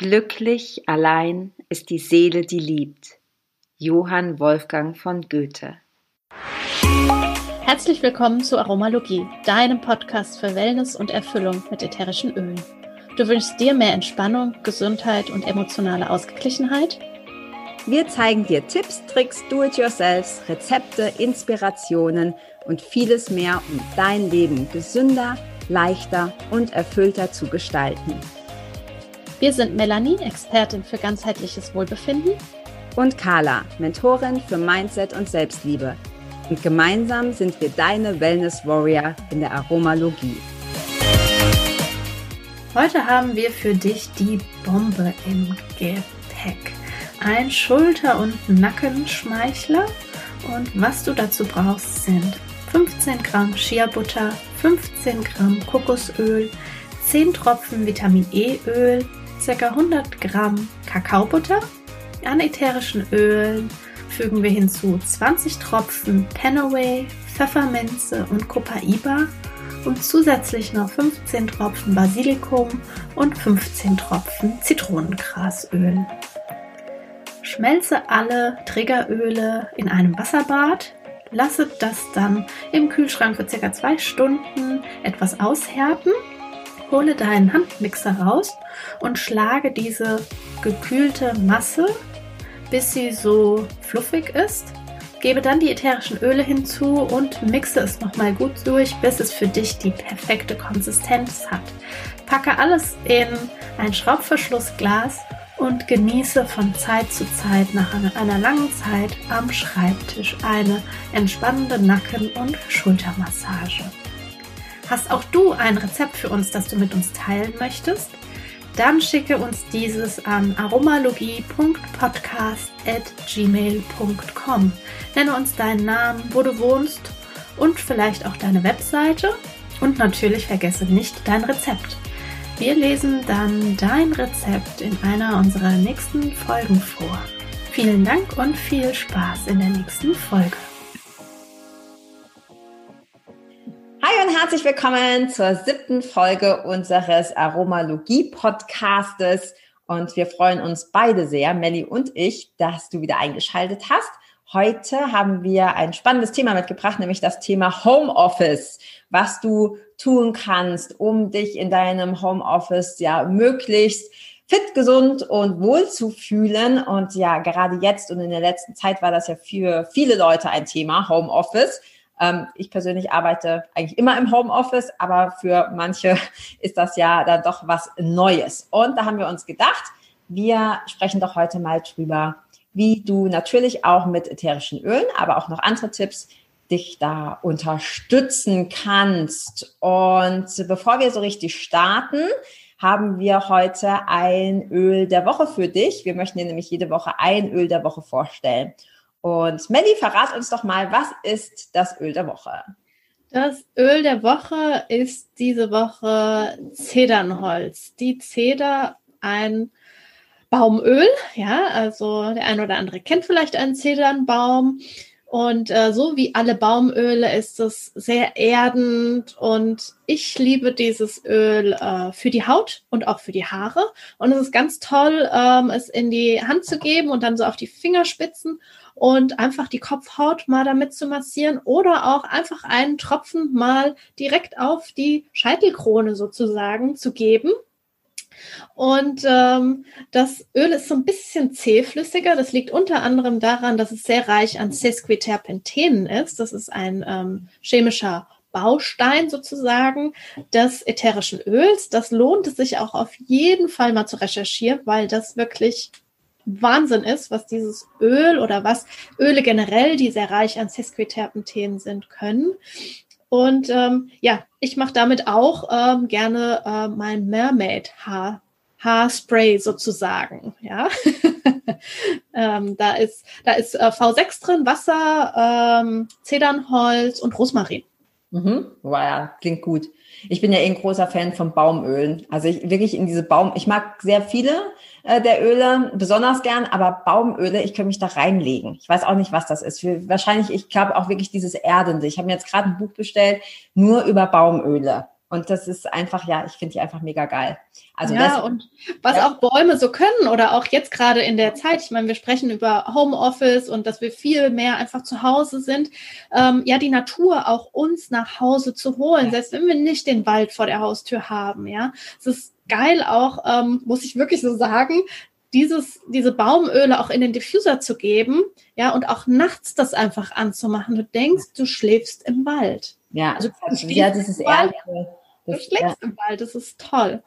Glücklich allein ist die Seele, die liebt. Johann Wolfgang von Goethe. Herzlich willkommen zu Aromalogie, deinem Podcast für Wellness und Erfüllung mit ätherischen Ölen. Du wünschst dir mehr Entspannung, Gesundheit und emotionale Ausgeglichenheit? Wir zeigen dir Tipps, Tricks, Do-it-yourselfs, Rezepte, Inspirationen und vieles mehr, um dein Leben gesünder, leichter und erfüllter zu gestalten. Wir sind Melanie, Expertin für ganzheitliches Wohlbefinden. Und Carla, Mentorin für Mindset und Selbstliebe. Und gemeinsam sind wir deine Wellness Warrior in der Aromalogie. Heute haben wir für dich die Bombe im Gepäck. Ein Schulter- und Nackenschmeichler. Und was du dazu brauchst, sind 15 Gramm Shea-Butter, 15 Gramm Kokosöl, 10 Tropfen Vitamin E-Öl, ca. 100 Gramm Kakaobutter. An ätherischen Ölen fügen wir hinzu 20 Tropfen Penaway, Pfefferminze und Copaiba und zusätzlich noch 15 Tropfen Basilikum und 15 Tropfen Zitronengrasöl. Schmelze alle Triggeröle in einem Wasserbad, lasse das dann im Kühlschrank für ca. 2 Stunden etwas aushärten hole deinen Handmixer raus und schlage diese gekühlte Masse, bis sie so fluffig ist. Gebe dann die ätherischen Öle hinzu und mixe es nochmal gut durch, bis es für dich die perfekte Konsistenz hat. Packe alles in ein Schraubverschlussglas und genieße von Zeit zu Zeit nach einer langen Zeit am Schreibtisch eine entspannende Nacken- und Schultermassage. Hast auch du ein Rezept für uns, das du mit uns teilen möchtest? Dann schicke uns dieses an aromalogie.podcast.gmail.com. Nenne uns deinen Namen, wo du wohnst und vielleicht auch deine Webseite. Und natürlich vergesse nicht dein Rezept. Wir lesen dann dein Rezept in einer unserer nächsten Folgen vor. Vielen Dank und viel Spaß in der nächsten Folge. Hi und herzlich willkommen zur siebten Folge unseres Aromalogie-Podcastes. Und wir freuen uns beide sehr, Melli und ich, dass du wieder eingeschaltet hast. Heute haben wir ein spannendes Thema mitgebracht, nämlich das Thema Homeoffice. Was du tun kannst, um dich in deinem Homeoffice ja möglichst fit, gesund und wohl zu fühlen. Und ja, gerade jetzt und in der letzten Zeit war das ja für viele Leute ein Thema, Homeoffice. Ähm, ich persönlich arbeite eigentlich immer im Homeoffice, aber für manche ist das ja dann doch was Neues. Und da haben wir uns gedacht, wir sprechen doch heute mal drüber, wie du natürlich auch mit ätherischen Ölen, aber auch noch andere Tipps dich da unterstützen kannst. Und bevor wir so richtig starten, haben wir heute ein Öl der Woche für dich. Wir möchten dir nämlich jede Woche ein Öl der Woche vorstellen. Und Melly, verrat uns doch mal, was ist das Öl der Woche? Das Öl der Woche ist diese Woche Zedernholz. Die Zeder, ein Baumöl, ja, also der ein oder andere kennt vielleicht einen Zedernbaum. Und äh, so wie alle Baumöle ist es sehr erdend und ich liebe dieses Öl äh, für die Haut und auch für die Haare. Und es ist ganz toll, ähm, es in die Hand zu geben und dann so auf die Fingerspitzen und einfach die Kopfhaut mal damit zu massieren oder auch einfach einen Tropfen mal direkt auf die Scheitelkrone sozusagen zu geben. Und ähm, das Öl ist so ein bisschen zähflüssiger. Das liegt unter anderem daran, dass es sehr reich an Sesquiterpentenen ist. Das ist ein ähm, chemischer Baustein sozusagen des ätherischen Öls. Das lohnt es sich auch auf jeden Fall mal zu recherchieren, weil das wirklich Wahnsinn ist, was dieses Öl oder was Öle generell, die sehr reich an Sesquiterpenthen sind, können. Und ähm, ja, ich mache damit auch ähm, gerne äh, mein Mermaid-Haar. Haarspray sozusagen, ja. ähm, da ist, da ist äh, V6 drin, Wasser, ähm, Zedernholz und Rosmarin. Mhm. Wow, klingt gut. Ich bin ja eh ein großer Fan von Baumölen. Also ich wirklich in diese Baum, ich mag sehr viele äh, der Öle, besonders gern, aber Baumöle, ich könnte mich da reinlegen. Ich weiß auch nicht, was das ist. Wahrscheinlich, ich glaube auch wirklich dieses Erdende. Ich habe mir jetzt gerade ein Buch bestellt, nur über Baumöle. Und das ist einfach, ja, ich finde die einfach mega geil. Also ja, das, und was ja. auch Bäume so können oder auch jetzt gerade in der Zeit, ich meine, wir sprechen über Homeoffice und dass wir viel mehr einfach zu Hause sind, ähm, ja, die Natur auch uns nach Hause zu holen, ja. selbst wenn wir nicht den Wald vor der Haustür haben, ja. Es ist geil auch, ähm, muss ich wirklich so sagen, dieses, diese Baumöle auch in den Diffuser zu geben, ja, und auch nachts das einfach anzumachen. Du denkst, du schläfst im Wald. Ja, also, ja das ist ehrlich. Du schlägst ja. im Wald, das ist toll.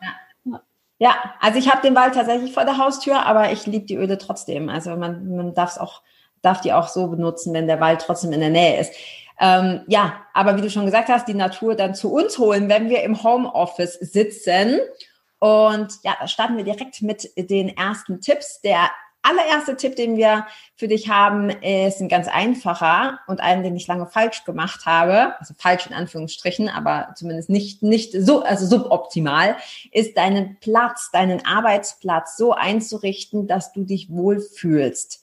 Ja. ja also ich habe den Wald tatsächlich vor der Haustür, aber ich liebe die Öle trotzdem. Also man, man darf es auch, darf die auch so benutzen, wenn der Wald trotzdem in der Nähe ist. Ähm, ja, aber wie du schon gesagt hast, die Natur dann zu uns holen, wenn wir im Homeoffice sitzen. Und ja, da starten wir direkt mit den ersten Tipps. Der allererste Tipp, den wir für dich haben, ist ein ganz einfacher und einen, den ich lange falsch gemacht habe, also falsch in Anführungsstrichen, aber zumindest nicht, nicht so, also suboptimal, ist deinen Platz, deinen Arbeitsplatz so einzurichten, dass du dich wohlfühlst.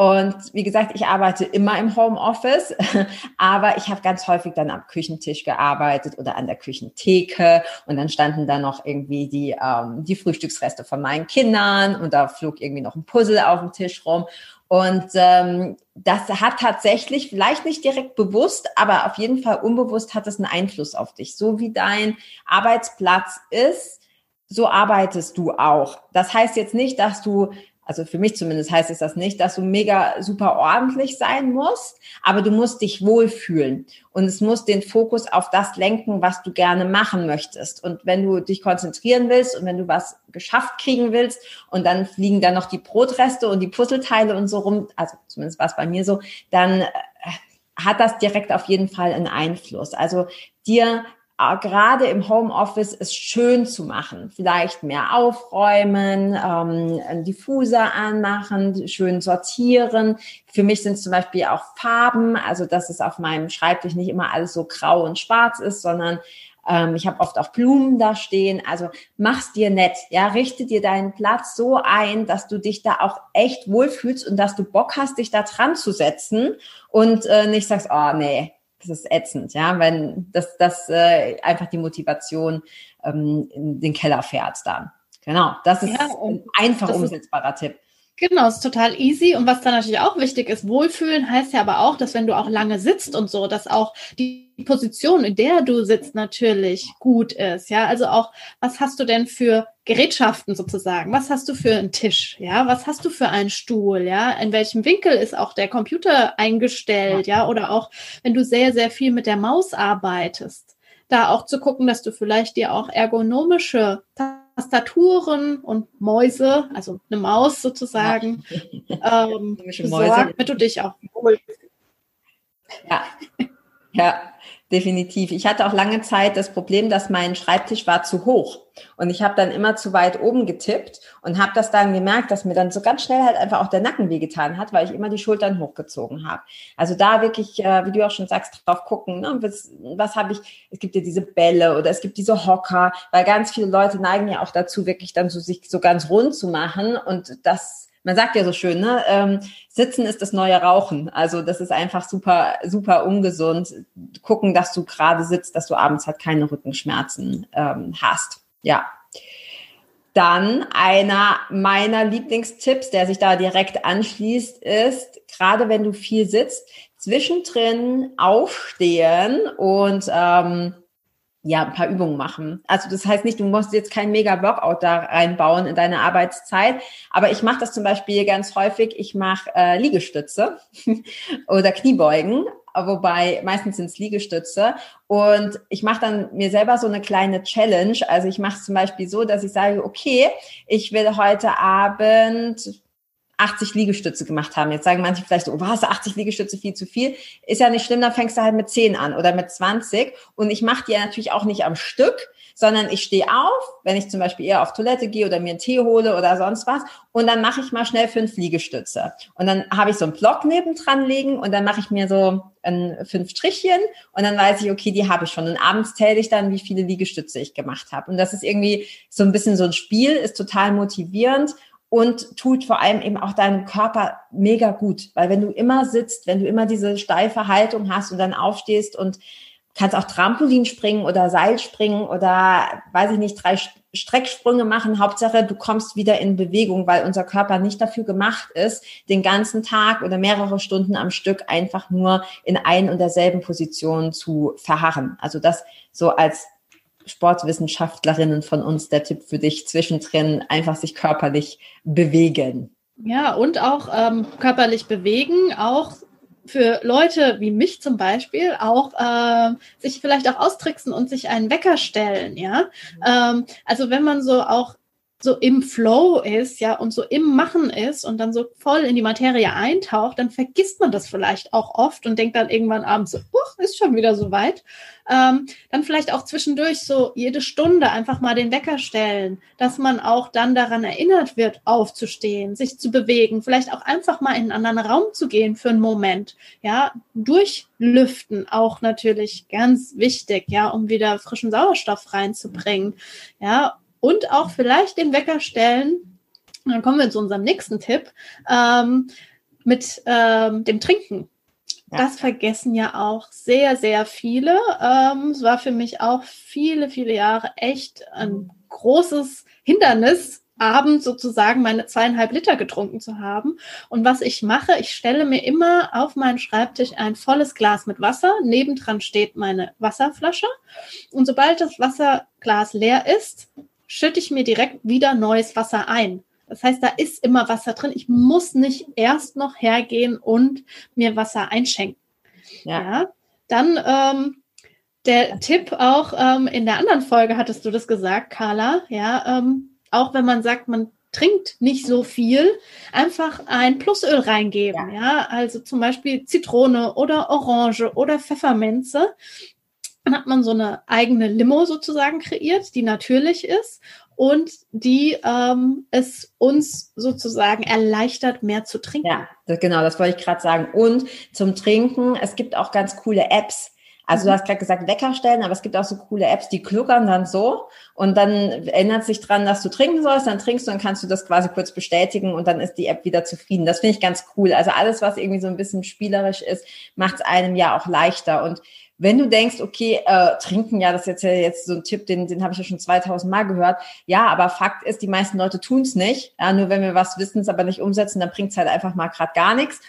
Und wie gesagt, ich arbeite immer im Homeoffice, aber ich habe ganz häufig dann am Küchentisch gearbeitet oder an der Küchentheke und dann standen da noch irgendwie die, ähm, die Frühstücksreste von meinen Kindern und da flog irgendwie noch ein Puzzle auf dem Tisch rum. Und ähm, das hat tatsächlich, vielleicht nicht direkt bewusst, aber auf jeden Fall unbewusst hat es einen Einfluss auf dich. So wie dein Arbeitsplatz ist, so arbeitest du auch. Das heißt jetzt nicht, dass du also für mich zumindest heißt es das nicht, dass du mega super ordentlich sein musst, aber du musst dich wohlfühlen und es muss den Fokus auf das lenken, was du gerne machen möchtest. Und wenn du dich konzentrieren willst und wenn du was geschafft kriegen willst und dann fliegen dann noch die Brotreste und die Puzzleteile und so rum, also zumindest war es bei mir so, dann äh, hat das direkt auf jeden Fall einen Einfluss. Also dir gerade im Homeoffice es schön zu machen. Vielleicht mehr aufräumen, ähm, einen Diffuser anmachen, schön sortieren. Für mich sind es zum Beispiel auch Farben, also dass es auf meinem Schreibtisch nicht immer alles so grau und schwarz ist, sondern ähm, ich habe oft auch Blumen da stehen. Also mach's dir nett, ja, richte dir deinen Platz so ein, dass du dich da auch echt wohlfühlst und dass du Bock hast, dich da dran zu setzen und äh, nicht sagst, oh nee, das ist ätzend, ja, wenn das, das äh, einfach die Motivation ähm, in den Keller fährt dann. Genau, das ist ja, ein einfach umsetzbarer Tipp. Genau, ist total easy. Und was dann natürlich auch wichtig ist, Wohlfühlen heißt ja aber auch, dass wenn du auch lange sitzt und so, dass auch die Position, in der du sitzt, natürlich gut ist. Ja, also auch, was hast du denn für Gerätschaften sozusagen? Was hast du für einen Tisch? Ja, was hast du für einen Stuhl? Ja, in welchem Winkel ist auch der Computer eingestellt? Ja, oder auch, wenn du sehr, sehr viel mit der Maus arbeitest, da auch zu gucken, dass du vielleicht dir auch ergonomische Tastaturen und Mäuse, also eine Maus sozusagen, ja. ähm, besorgt, damit du dich auch wohl. Ja. ja, definitiv. Ich hatte auch lange Zeit das Problem, dass mein Schreibtisch war zu hoch. Und ich habe dann immer zu weit oben getippt und habe das dann gemerkt, dass mir dann so ganz schnell halt einfach auch der Nacken wehgetan hat, weil ich immer die Schultern hochgezogen habe. Also da wirklich, äh, wie du auch schon sagst, drauf gucken, ne? was, was habe ich, es gibt ja diese Bälle oder es gibt diese Hocker, weil ganz viele Leute neigen ja auch dazu, wirklich dann so sich so ganz rund zu machen und das man sagt ja so schön, ne? Ähm, Sitzen ist das neue Rauchen. Also das ist einfach super, super ungesund. Gucken, dass du gerade sitzt, dass du abends halt keine Rückenschmerzen ähm, hast. Ja. Dann einer meiner Lieblingstipps, der sich da direkt anschließt, ist, gerade wenn du viel sitzt, zwischendrin aufstehen und ähm, ja, ein paar Übungen machen. Also das heißt nicht, du musst jetzt kein mega Workout da reinbauen in deine Arbeitszeit, aber ich mache das zum Beispiel ganz häufig. Ich mache äh, Liegestütze oder Kniebeugen wobei meistens sind es Liegestütze. Und ich mache dann mir selber so eine kleine Challenge. Also ich mache es zum Beispiel so, dass ich sage, okay, ich will heute Abend 80 Liegestütze gemacht haben. Jetzt sagen manche vielleicht so, oh, was, 80 Liegestütze viel zu viel. Ist ja nicht schlimm, dann fängst du halt mit 10 an oder mit 20. Und ich mache die ja natürlich auch nicht am Stück, sondern ich stehe auf, wenn ich zum Beispiel eher auf Toilette gehe oder mir einen Tee hole oder sonst was. Und dann mache ich mal schnell fünf Liegestütze. Und dann habe ich so einen Block nebendran liegen und dann mache ich mir so ein, fünf Strichchen und dann weiß ich, okay, die habe ich schon. Und abends zähle ich dann, wie viele Liegestütze ich gemacht habe. Und das ist irgendwie so ein bisschen so ein Spiel, ist total motivierend und tut vor allem eben auch deinem Körper mega gut. Weil wenn du immer sitzt, wenn du immer diese steife Haltung hast und dann aufstehst und kannst auch Trampolin springen oder Seil springen oder, weiß ich nicht, drei Strecksprünge machen. Hauptsache, du kommst wieder in Bewegung, weil unser Körper nicht dafür gemacht ist, den ganzen Tag oder mehrere Stunden am Stück einfach nur in ein und derselben Position zu verharren. Also das so als Sportwissenschaftlerinnen von uns der Tipp für dich zwischendrin, einfach sich körperlich bewegen. Ja, und auch ähm, körperlich bewegen, auch für Leute wie mich zum Beispiel auch äh, sich vielleicht auch austricksen und sich einen Wecker stellen, ja. Ähm, also wenn man so auch so im Flow ist, ja, und so im Machen ist und dann so voll in die Materie eintaucht, dann vergisst man das vielleicht auch oft und denkt dann irgendwann abends so, uh, ist schon wieder so weit. Ähm, dann vielleicht auch zwischendurch so jede Stunde einfach mal den Wecker stellen, dass man auch dann daran erinnert wird, aufzustehen, sich zu bewegen, vielleicht auch einfach mal in einen anderen Raum zu gehen für einen Moment, ja, durchlüften auch natürlich ganz wichtig, ja, um wieder frischen Sauerstoff reinzubringen, ja, und auch vielleicht den Wecker stellen. Dann kommen wir zu unserem nächsten Tipp ähm, mit ähm, dem Trinken. Ja. Das vergessen ja auch sehr, sehr viele. Ähm, es war für mich auch viele, viele Jahre echt ein großes Hindernis, abends sozusagen meine zweieinhalb Liter getrunken zu haben. Und was ich mache, ich stelle mir immer auf meinen Schreibtisch ein volles Glas mit Wasser. Nebendran steht meine Wasserflasche. Und sobald das Wasserglas leer ist, schütte ich mir direkt wieder neues Wasser ein. Das heißt, da ist immer Wasser drin. Ich muss nicht erst noch hergehen und mir Wasser einschenken. Ja. ja. Dann ähm, der. Tipp auch ähm, in der anderen Folge hattest du das gesagt, Carla. Ja, ähm, auch wenn man sagt, man trinkt nicht so viel, einfach ein Plusöl reingeben. Ja, ja? also zum Beispiel Zitrone oder Orange oder Pfefferminze. Dann hat man so eine eigene Limo sozusagen kreiert, die natürlich ist und die ähm, es uns sozusagen erleichtert, mehr zu trinken. Ja, das, genau, das wollte ich gerade sagen. Und zum Trinken, es gibt auch ganz coole Apps. Also du mhm. hast gerade gesagt, Wecker stellen, aber es gibt auch so coole Apps, die kluckern dann so und dann erinnert sich dran, dass du trinken sollst, dann trinkst du und kannst du das quasi kurz bestätigen und dann ist die App wieder zufrieden. Das finde ich ganz cool. Also alles, was irgendwie so ein bisschen spielerisch ist, macht es einem ja auch leichter. Und wenn du denkst, okay, äh, trinken, ja, das ist jetzt, ja jetzt so ein Tipp, den, den habe ich ja schon 2000 Mal gehört. Ja, aber Fakt ist, die meisten Leute tun es nicht. Ja, nur wenn wir was wissen, es aber nicht umsetzen, dann bringt es halt einfach mal gerade gar nichts.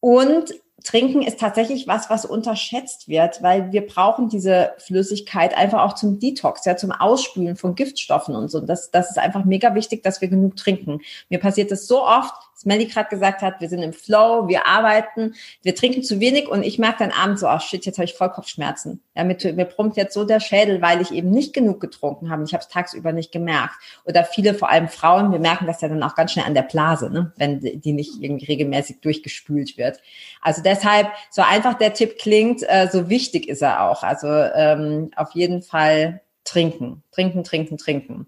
Und Trinken ist tatsächlich was, was unterschätzt wird, weil wir brauchen diese Flüssigkeit einfach auch zum Detox, ja, zum Ausspülen von Giftstoffen und so. Das, das ist einfach mega wichtig, dass wir genug trinken. Mir passiert das so oft, was Melly gerade gesagt hat, wir sind im Flow, wir arbeiten, wir trinken zu wenig und ich merke dann abends so, ach shit, jetzt habe ich Vollkopfschmerzen. Ja, mir, mir brummt jetzt so der Schädel, weil ich eben nicht genug getrunken habe. Ich habe es tagsüber nicht gemerkt. Oder viele, vor allem Frauen, wir merken das ja dann auch ganz schnell an der Blase, ne? wenn die nicht irgendwie regelmäßig durchgespült wird. Also deshalb, so einfach der Tipp klingt, äh, so wichtig ist er auch. Also ähm, auf jeden Fall trinken, trinken, trinken, trinken.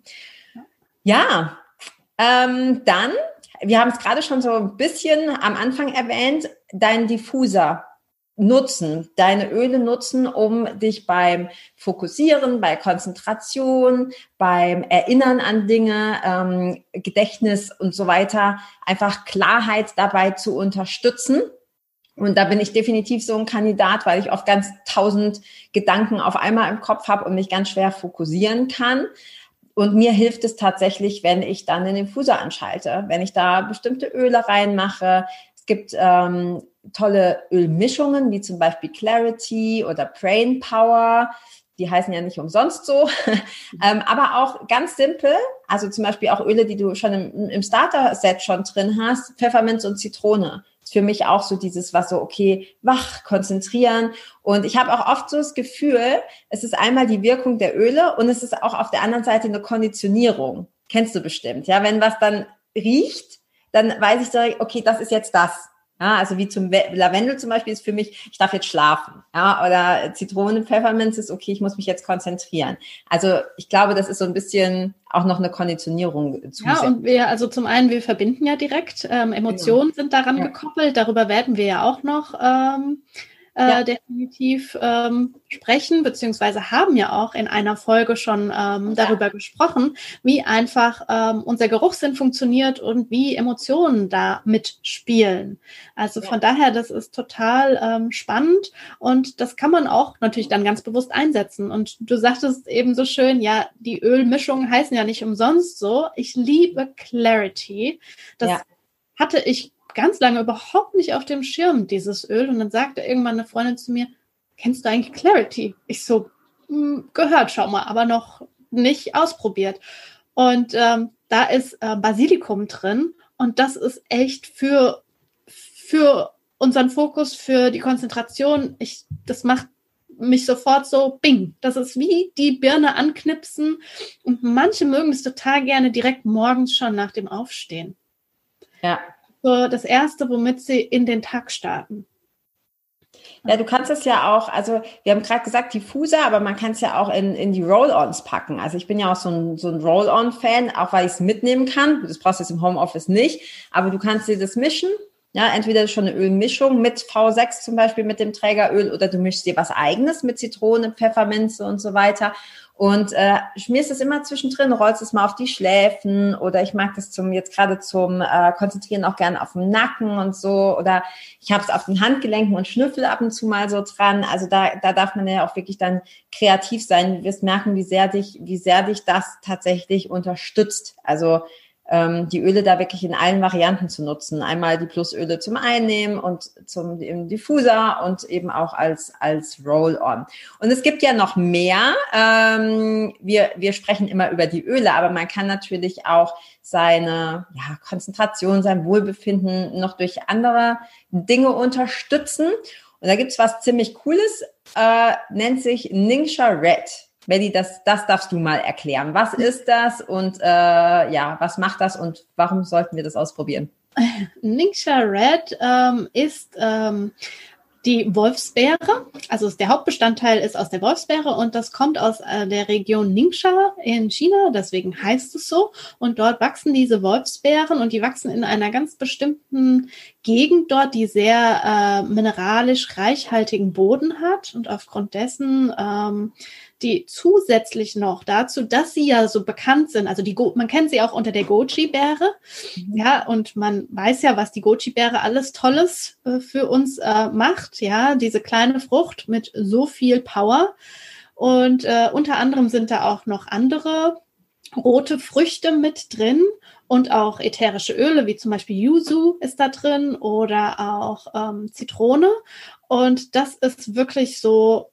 Ja, ähm, dann wir haben es gerade schon so ein bisschen am Anfang erwähnt, dein Diffuser nutzen, deine Öle nutzen, um dich beim Fokussieren, bei Konzentration, beim Erinnern an Dinge, ähm, Gedächtnis und so weiter, einfach Klarheit dabei zu unterstützen. Und da bin ich definitiv so ein Kandidat, weil ich oft ganz tausend Gedanken auf einmal im Kopf habe und mich ganz schwer fokussieren kann. Und mir hilft es tatsächlich, wenn ich dann den Infuser anschalte, wenn ich da bestimmte Öle reinmache. Es gibt ähm, tolle Ölmischungen, wie zum Beispiel Clarity oder Brain Power. Die heißen ja nicht umsonst so, ähm, aber auch ganz simpel. Also zum Beispiel auch Öle, die du schon im, im Starter-Set schon drin hast, Pfefferminz und Zitrone für mich auch so dieses, was so, okay, wach, konzentrieren. Und ich habe auch oft so das Gefühl, es ist einmal die Wirkung der Öle und es ist auch auf der anderen Seite eine Konditionierung. Kennst du bestimmt, ja? Wenn was dann riecht, dann weiß ich direkt, okay, das ist jetzt das. Ja, also wie zum Lavendel zum Beispiel ist für mich, ich darf jetzt schlafen. Ja, oder Zitrone, Pfefferminz ist okay, ich muss mich jetzt konzentrieren. Also ich glaube, das ist so ein bisschen auch noch eine Konditionierung zu. Ja, und wir, also zum einen, wir verbinden ja direkt, ähm, Emotionen genau. sind daran ja. gekoppelt, darüber werden wir ja auch noch ähm, äh, ja. definitiv ähm, sprechen, beziehungsweise haben ja auch in einer Folge schon ähm, darüber ja. gesprochen, wie einfach ähm, unser Geruchssinn funktioniert und wie Emotionen da mitspielen. Also ja. von daher, das ist total ähm, spannend und das kann man auch natürlich dann ganz bewusst einsetzen. Und du sagtest eben so schön, ja, die Ölmischungen heißen ja nicht umsonst so. Ich liebe Clarity. Das hatte ich ganz lange überhaupt nicht auf dem Schirm, dieses Öl. Und dann sagte irgendwann eine Freundin zu mir, kennst du eigentlich Clarity? Ich so, hm, gehört, schau mal, aber noch nicht ausprobiert. Und ähm, da ist äh, Basilikum drin und das ist echt für, für unseren Fokus, für die Konzentration. Ich, das macht mich sofort so, bing, das ist wie die Birne anknipsen. Und manche mögen es total gerne direkt morgens schon nach dem Aufstehen. Ja, so das Erste, womit sie in den Tag starten. Ja, du kannst es ja auch, also wir haben gerade gesagt Diffuser, aber man kann es ja auch in, in die Roll-Ons packen. Also ich bin ja auch so ein, so ein Roll-On-Fan, auch weil ich es mitnehmen kann. Das brauchst du jetzt im Homeoffice nicht, aber du kannst dir das mischen. Ja, entweder schon eine Ölmischung mit V6 zum Beispiel mit dem Trägeröl oder du mischst dir was eigenes mit Zitrone, Pfefferminze und so weiter und äh, schmierst es immer zwischendrin, rollst es mal auf die Schläfen oder ich mag das zum jetzt gerade zum äh, Konzentrieren auch gerne auf dem Nacken und so oder ich habe es auf den Handgelenken und schnüffel ab und zu mal so dran. Also da, da darf man ja auch wirklich dann kreativ sein. Du wirst merken, wie sehr dich, wie sehr dich das tatsächlich unterstützt. Also die Öle da wirklich in allen Varianten zu nutzen. Einmal die Plusöle zum Einnehmen und zum im Diffuser und eben auch als, als Roll-On. Und es gibt ja noch mehr. Ähm, wir, wir sprechen immer über die Öle, aber man kann natürlich auch seine ja, Konzentration, sein Wohlbefinden noch durch andere Dinge unterstützen. Und da gibt's was ziemlich Cooles, äh, nennt sich Ningxia Red. Melly, das, das darfst du mal erklären. Was ist das und äh, ja, was macht das und warum sollten wir das ausprobieren? Ningxia Red ähm, ist ähm, die Wolfsbeere, also der Hauptbestandteil ist aus der Wolfsbeere und das kommt aus äh, der Region Ningxia in China, deswegen heißt es so. Und dort wachsen diese Wolfsbeeren und die wachsen in einer ganz bestimmten Gegend dort, die sehr äh, mineralisch reichhaltigen Boden hat und aufgrund dessen ähm, die zusätzlich noch dazu, dass sie ja so bekannt sind, also die Go man kennt sie auch unter der Goji-Beere, mhm. ja, und man weiß ja, was die Goji-Beere alles Tolles äh, für uns äh, macht, ja, diese kleine Frucht mit so viel Power. Und äh, unter anderem sind da auch noch andere rote Früchte mit drin und auch ätherische Öle, wie zum Beispiel Yuzu ist da drin oder auch ähm, Zitrone. Und das ist wirklich so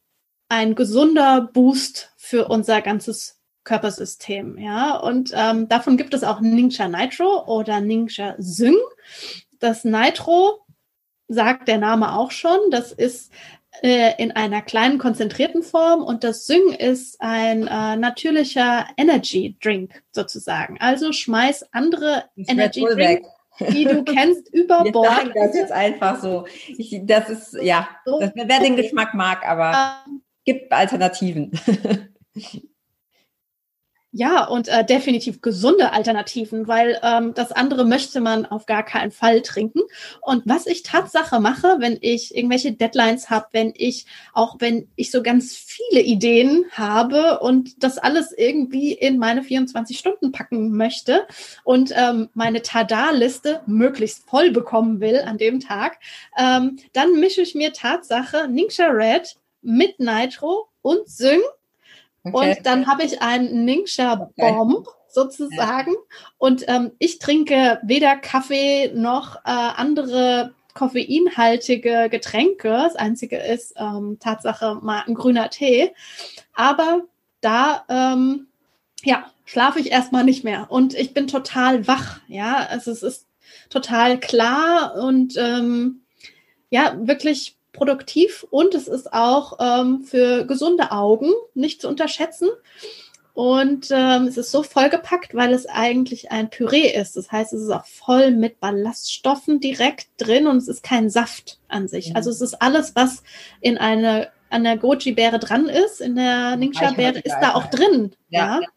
ein gesunder Boost für unser ganzes Körpersystem, ja. Und ähm, davon gibt es auch Ningxia Nitro oder Ningxia Syng. Das Nitro sagt der Name auch schon. Das ist äh, in einer kleinen konzentrierten Form und das Syng ist ein äh, natürlicher Energy Drink sozusagen. Also schmeiß andere Energy Drink die du kennst, über Bord. Wir sagen das jetzt einfach so. Ich, das ist, ja, das, wer den Geschmack mag, aber. Ähm, gibt Alternativen. Ja, und äh, definitiv gesunde Alternativen, weil ähm, das andere möchte man auf gar keinen Fall trinken. Und was ich Tatsache mache, wenn ich irgendwelche Deadlines habe, wenn ich auch wenn ich so ganz viele Ideen habe und das alles irgendwie in meine 24 Stunden packen möchte und ähm, meine Tada-Liste möglichst voll bekommen will an dem Tag, ähm, dann mische ich mir Tatsache Ningxia Red mit Nitro und Syng. Okay. Und dann habe ich einen Ningxia Bomb sozusagen. Ja. Und ähm, ich trinke weder Kaffee noch äh, andere koffeinhaltige Getränke. Das einzige ist ähm, Tatsache mal ein grüner Tee. Aber da, ähm, ja, schlafe ich erstmal nicht mehr. Und ich bin total wach. Ja, also es ist total klar und ähm, ja, wirklich produktiv und es ist auch ähm, für gesunde Augen nicht zu unterschätzen. Und ähm, es ist so vollgepackt, weil es eigentlich ein Püree ist. Das heißt, es ist auch voll mit Ballaststoffen direkt drin und es ist kein Saft an sich. Mhm. Also es ist alles, was in eine an der Goji-Beere dran ist, in der Ningxia-Beere ist da auch drin. Ja. ja.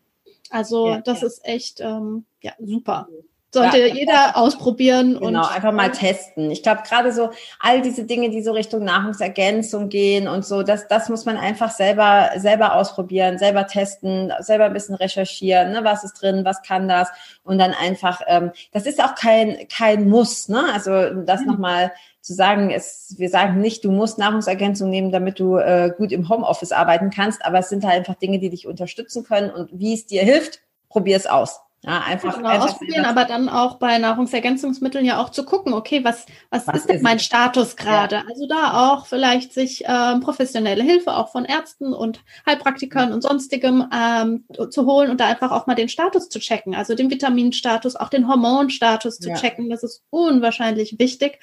Also ja, das ja. ist echt ähm, ja super. Sollte ja, jeder ausprobieren genau, und genau einfach mal testen. Ich glaube gerade so all diese Dinge, die so Richtung Nahrungsergänzung gehen und so, das das muss man einfach selber selber ausprobieren, selber testen, selber ein bisschen recherchieren, ne, was ist drin, was kann das und dann einfach. Ähm, das ist auch kein kein Muss, ne? Also das mhm. noch mal zu sagen, es, wir sagen nicht, du musst Nahrungsergänzung nehmen, damit du äh, gut im Homeoffice arbeiten kannst, aber es sind halt einfach Dinge, die dich unterstützen können und wie es dir hilft, probier es aus. Ja, einfach, genau, einfach ausprobieren, aber dann auch bei Nahrungsergänzungsmitteln ja auch zu gucken, okay, was, was, was ist denn mein Status gerade? Ja. Also da auch vielleicht sich ähm, professionelle Hilfe auch von Ärzten und Heilpraktikern und sonstigem ähm, zu holen und da einfach auch mal den Status zu checken, also den Vitaminstatus, auch den Hormonstatus zu ja. checken, das ist unwahrscheinlich wichtig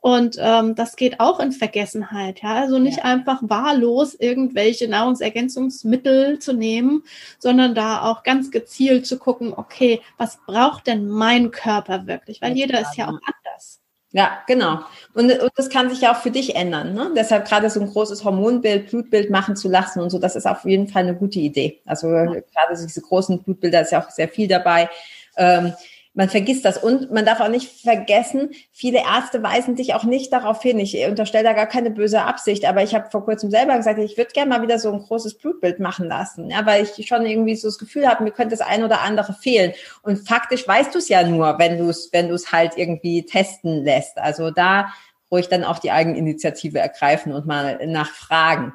und ähm, das geht auch in Vergessenheit, ja, also nicht einfach wahllos irgendwelche Nahrungsergänzungsmittel zu nehmen, sondern da auch ganz gezielt zu gucken, okay, okay, was braucht denn mein Körper wirklich? Weil jeder ist ja auch anders. Ja, genau. Und, und das kann sich ja auch für dich ändern. Ne? Deshalb gerade so ein großes Hormonbild, Blutbild machen zu lassen und so, das ist auf jeden Fall eine gute Idee. Also ja. gerade diese großen Blutbilder ist ja auch sehr viel dabei. Ähm, man vergisst das. Und man darf auch nicht vergessen, viele Ärzte weisen dich auch nicht darauf hin. Ich unterstelle da gar keine böse Absicht, aber ich habe vor kurzem selber gesagt, ich würde gerne mal wieder so ein großes Blutbild machen lassen, ja, weil ich schon irgendwie so das Gefühl habe, mir könnte das ein oder andere fehlen. Und faktisch weißt du es ja nur, wenn du es, wenn du es halt irgendwie testen lässt. Also da ruhig dann auch die Eigeninitiative ergreifen und mal nachfragen.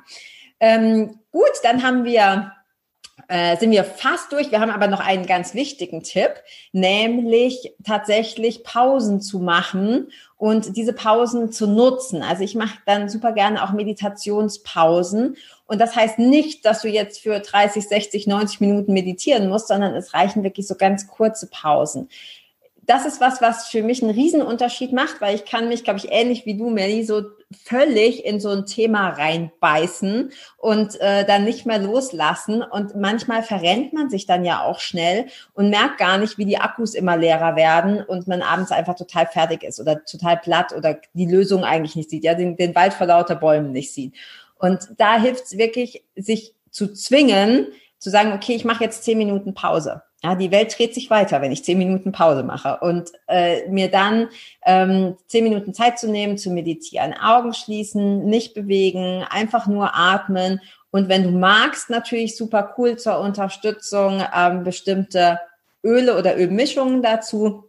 Ähm, gut, dann haben wir äh, sind wir fast durch. Wir haben aber noch einen ganz wichtigen Tipp, nämlich tatsächlich Pausen zu machen und diese Pausen zu nutzen. Also ich mache dann super gerne auch Meditationspausen. Und das heißt nicht, dass du jetzt für 30, 60, 90 Minuten meditieren musst, sondern es reichen wirklich so ganz kurze Pausen das ist was, was für mich einen Riesenunterschied macht, weil ich kann mich, glaube ich, ähnlich wie du, Melly, so völlig in so ein Thema reinbeißen und äh, dann nicht mehr loslassen. Und manchmal verrennt man sich dann ja auch schnell und merkt gar nicht, wie die Akkus immer leerer werden und man abends einfach total fertig ist oder total platt oder die Lösung eigentlich nicht sieht, ja, den, den Wald vor lauter Bäumen nicht sieht. Und da hilft es wirklich, sich zu zwingen, zu sagen, okay, ich mache jetzt zehn Minuten Pause ja, die Welt dreht sich weiter, wenn ich zehn Minuten Pause mache. Und äh, mir dann ähm, zehn Minuten Zeit zu nehmen, zu meditieren, Augen schließen, nicht bewegen, einfach nur atmen. Und wenn du magst, natürlich super cool zur Unterstützung ähm, bestimmte Öle oder Ölmischungen dazu.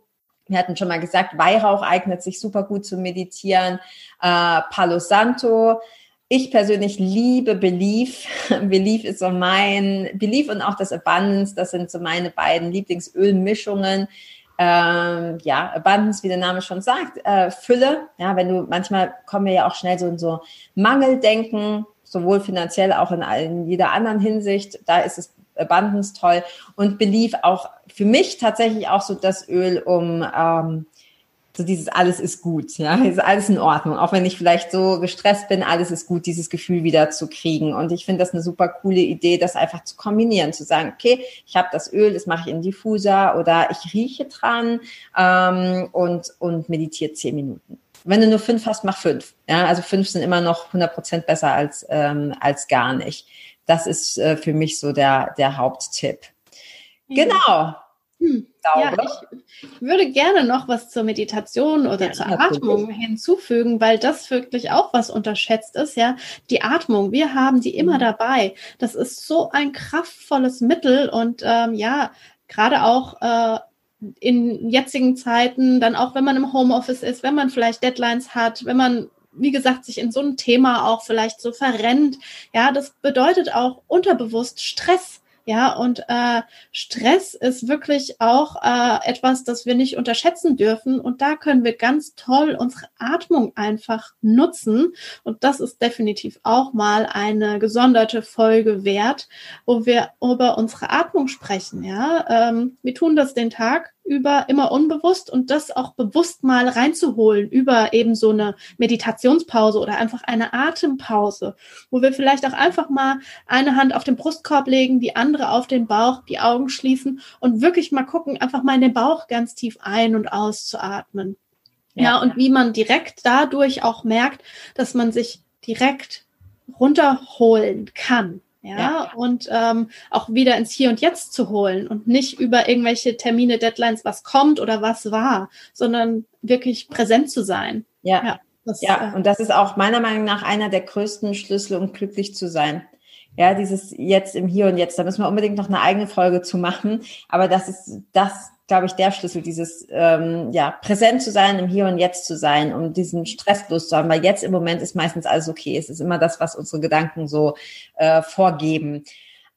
Wir hatten schon mal gesagt, Weihrauch eignet sich super gut zu meditieren, äh, Palo Santo ich persönlich liebe Belief. Belief ist so mein, Belief und auch das Abundance, das sind so meine beiden Lieblingsölmischungen. Ähm, ja, Abundance, wie der Name schon sagt, äh, Fülle. Ja, wenn du, manchmal kommen wir ja auch schnell so in so Mangeldenken, sowohl finanziell auch in, in jeder anderen Hinsicht. Da ist es Abundance toll. Und Belief auch für mich tatsächlich auch so das Öl, um ähm, so dieses alles ist gut, ja, ist alles in Ordnung. Auch wenn ich vielleicht so gestresst bin, alles ist gut, dieses Gefühl wieder zu kriegen. Und ich finde das eine super coole Idee, das einfach zu kombinieren, zu sagen, okay, ich habe das Öl, das mache ich in Diffuser oder ich rieche dran ähm, und, und meditiere zehn Minuten. Wenn du nur fünf hast, mach fünf. Ja, also fünf sind immer noch 100 Prozent besser als, ähm, als gar nicht. Das ist äh, für mich so der, der Haupttipp. Genau. Hm, ja, ich würde gerne noch was zur Meditation oder ja, zur Atmung hinzufügen, weil das wirklich auch was unterschätzt ist. Ja, die Atmung, wir haben die immer mhm. dabei. Das ist so ein kraftvolles Mittel und ähm, ja, gerade auch äh, in jetzigen Zeiten, dann auch wenn man im Homeoffice ist, wenn man vielleicht Deadlines hat, wenn man wie gesagt, sich in so ein Thema auch vielleicht so verrennt. Ja, das bedeutet auch unterbewusst Stress. Ja, und äh, Stress ist wirklich auch äh, etwas, das wir nicht unterschätzen dürfen. Und da können wir ganz toll unsere Atmung einfach nutzen. Und das ist definitiv auch mal eine gesonderte Folge wert, wo wir über unsere Atmung sprechen. Ja, ähm, wir tun das den Tag über immer unbewusst und das auch bewusst mal reinzuholen über eben so eine Meditationspause oder einfach eine Atempause, wo wir vielleicht auch einfach mal eine Hand auf den Brustkorb legen, die andere auf den Bauch, die Augen schließen und wirklich mal gucken, einfach mal in den Bauch ganz tief ein- und auszuatmen. Ja, ja und wie man direkt dadurch auch merkt, dass man sich direkt runterholen kann. Ja, ja. und ähm, auch wieder ins Hier und Jetzt zu holen und nicht über irgendwelche Termine, Deadlines, was kommt oder was war, sondern wirklich präsent zu sein. Ja. Ja, das, ja. Äh, und das ist auch meiner Meinung nach einer der größten Schlüssel, um glücklich zu sein. Ja, dieses Jetzt im Hier und Jetzt, da müssen wir unbedingt noch eine eigene Folge zu machen. Aber das ist das, glaube ich, der Schlüssel, dieses ähm, ja präsent zu sein, im Hier und Jetzt zu sein, um diesen Stress loszuhaben. Weil jetzt im Moment ist meistens alles okay. Es ist immer das, was unsere Gedanken so äh, vorgeben.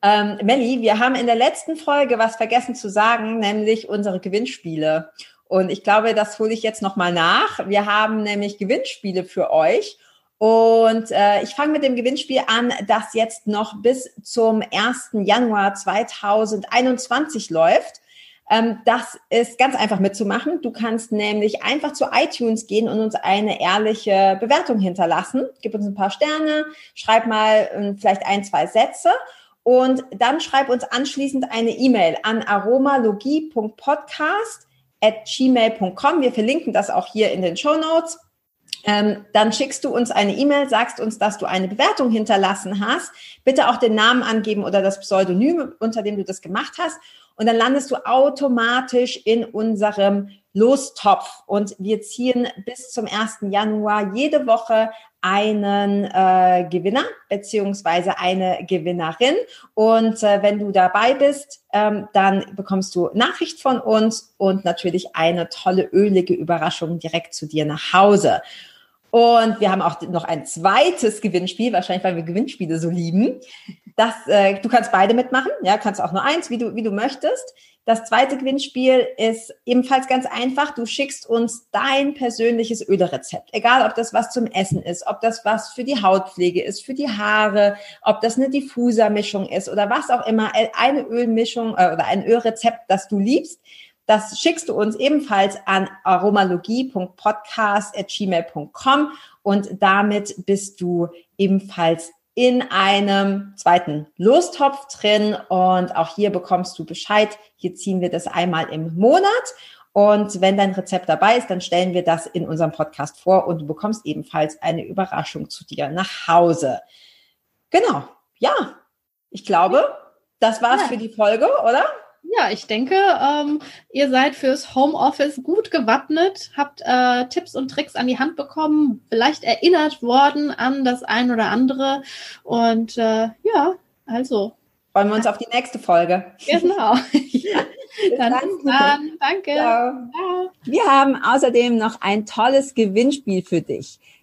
Ähm, Melli, wir haben in der letzten Folge was vergessen zu sagen, nämlich unsere Gewinnspiele. Und ich glaube, das hole ich jetzt nochmal nach. Wir haben nämlich Gewinnspiele für euch. Und äh, ich fange mit dem Gewinnspiel an, das jetzt noch bis zum 1. Januar 2021 läuft. Ähm, das ist ganz einfach mitzumachen. Du kannst nämlich einfach zu iTunes gehen und uns eine ehrliche Bewertung hinterlassen. Gib uns ein paar Sterne, schreib mal äh, vielleicht ein, zwei Sätze. Und dann schreib uns anschließend eine E-Mail an aromalogie.podcast at gmail.com. Wir verlinken das auch hier in den Show Notes. Ähm, dann schickst du uns eine E-Mail, sagst uns, dass du eine Bewertung hinterlassen hast. Bitte auch den Namen angeben oder das Pseudonym, unter dem du das gemacht hast. Und dann landest du automatisch in unserem Lostopf. Und wir ziehen bis zum 1. Januar jede Woche einen äh, Gewinner beziehungsweise eine Gewinnerin. Und äh, wenn du dabei bist, ähm, dann bekommst du Nachricht von uns und natürlich eine tolle ölige Überraschung direkt zu dir nach Hause. Und wir haben auch noch ein zweites Gewinnspiel, wahrscheinlich weil wir Gewinnspiele so lieben. Das, äh, du kannst beide mitmachen, ja, kannst auch nur eins, wie du, wie du möchtest. Das zweite Gewinnspiel ist ebenfalls ganz einfach. Du schickst uns dein persönliches Ölrezept. Egal, ob das was zum Essen ist, ob das was für die Hautpflege ist, für die Haare, ob das eine Diffuser-Mischung ist oder was auch immer. Eine Ölmischung äh, oder ein Ölrezept, das du liebst. Das schickst du uns ebenfalls an aromalogie.podcast.gmail.com und damit bist du ebenfalls in einem zweiten Lostopf drin und auch hier bekommst du Bescheid. Hier ziehen wir das einmal im Monat und wenn dein Rezept dabei ist, dann stellen wir das in unserem Podcast vor und du bekommst ebenfalls eine Überraschung zu dir nach Hause. Genau. Ja, ich glaube, das war's ja. für die Folge, oder? Ja, ich denke, ähm, ihr seid fürs Homeoffice gut gewappnet, habt äh, Tipps und Tricks an die Hand bekommen, vielleicht erinnert worden an das ein oder andere. Und äh, ja, also. Freuen wir uns auf die nächste Folge. Genau. ja. Dann, dann. Danke. Ciao. Ciao. Wir haben außerdem noch ein tolles Gewinnspiel für dich.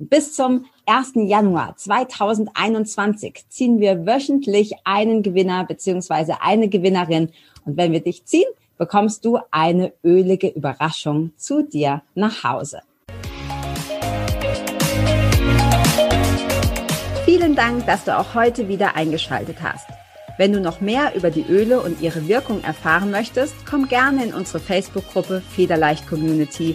Bis zum 1. Januar 2021 ziehen wir wöchentlich einen Gewinner beziehungsweise eine Gewinnerin. Und wenn wir dich ziehen, bekommst du eine ölige Überraschung zu dir nach Hause. Vielen Dank, dass du auch heute wieder eingeschaltet hast. Wenn du noch mehr über die Öle und ihre Wirkung erfahren möchtest, komm gerne in unsere Facebook-Gruppe Federleicht Community